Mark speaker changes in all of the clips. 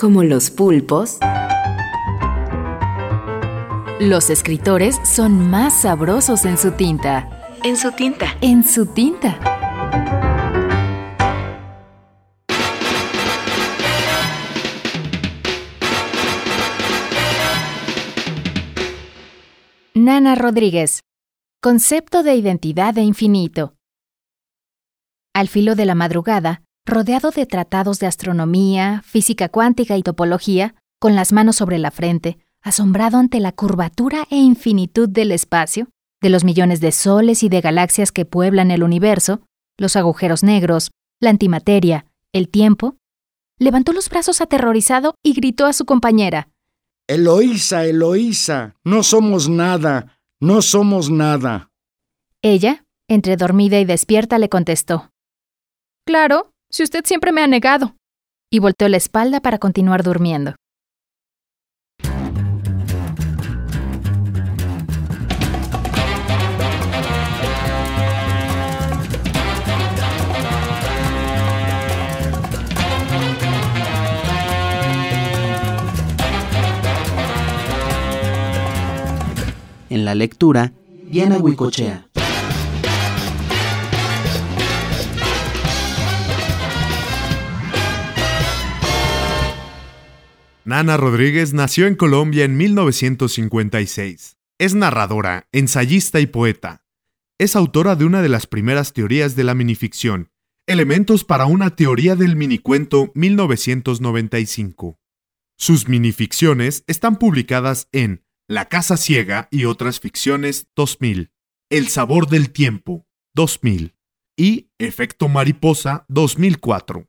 Speaker 1: Como los pulpos, los escritores son más sabrosos en su tinta.
Speaker 2: En su tinta.
Speaker 1: En su tinta. Nana Rodríguez. Concepto de identidad de infinito. Al filo de la madrugada, rodeado de tratados de astronomía, física cuántica y topología, con las manos sobre la frente, asombrado ante la curvatura e infinitud del espacio, de los millones de soles y de galaxias que pueblan el universo, los agujeros negros, la antimateria, el tiempo, levantó los brazos aterrorizado y gritó a su compañera.
Speaker 3: Eloísa, Eloísa, no somos nada, no somos nada.
Speaker 1: Ella, entre dormida y despierta, le contestó. Claro, si usted siempre me ha negado. Y volteó la espalda para continuar durmiendo.
Speaker 4: En la lectura, Diana Huicochea.
Speaker 5: Nana Rodríguez nació en Colombia en 1956. Es narradora, ensayista y poeta. Es autora de una de las primeras teorías de la minificción, Elementos para una teoría del minicuento 1995. Sus minificciones están publicadas en La Casa Ciega y otras ficciones 2000, El Sabor del Tiempo 2000 y Efecto Mariposa 2004.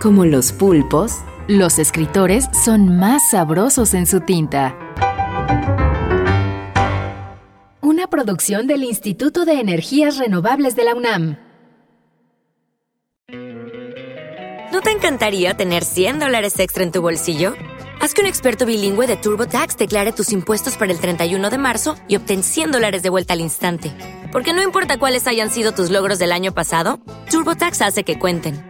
Speaker 1: Como los pulpos, los escritores son más sabrosos en su tinta. Una producción del Instituto de Energías Renovables de la UNAM.
Speaker 2: ¿No te encantaría tener 100 dólares extra en tu bolsillo? Haz que un experto bilingüe de TurboTax declare tus impuestos para el 31 de marzo y obtén 100 dólares de vuelta al instante. Porque no importa cuáles hayan sido tus logros del año pasado, TurboTax hace que cuenten.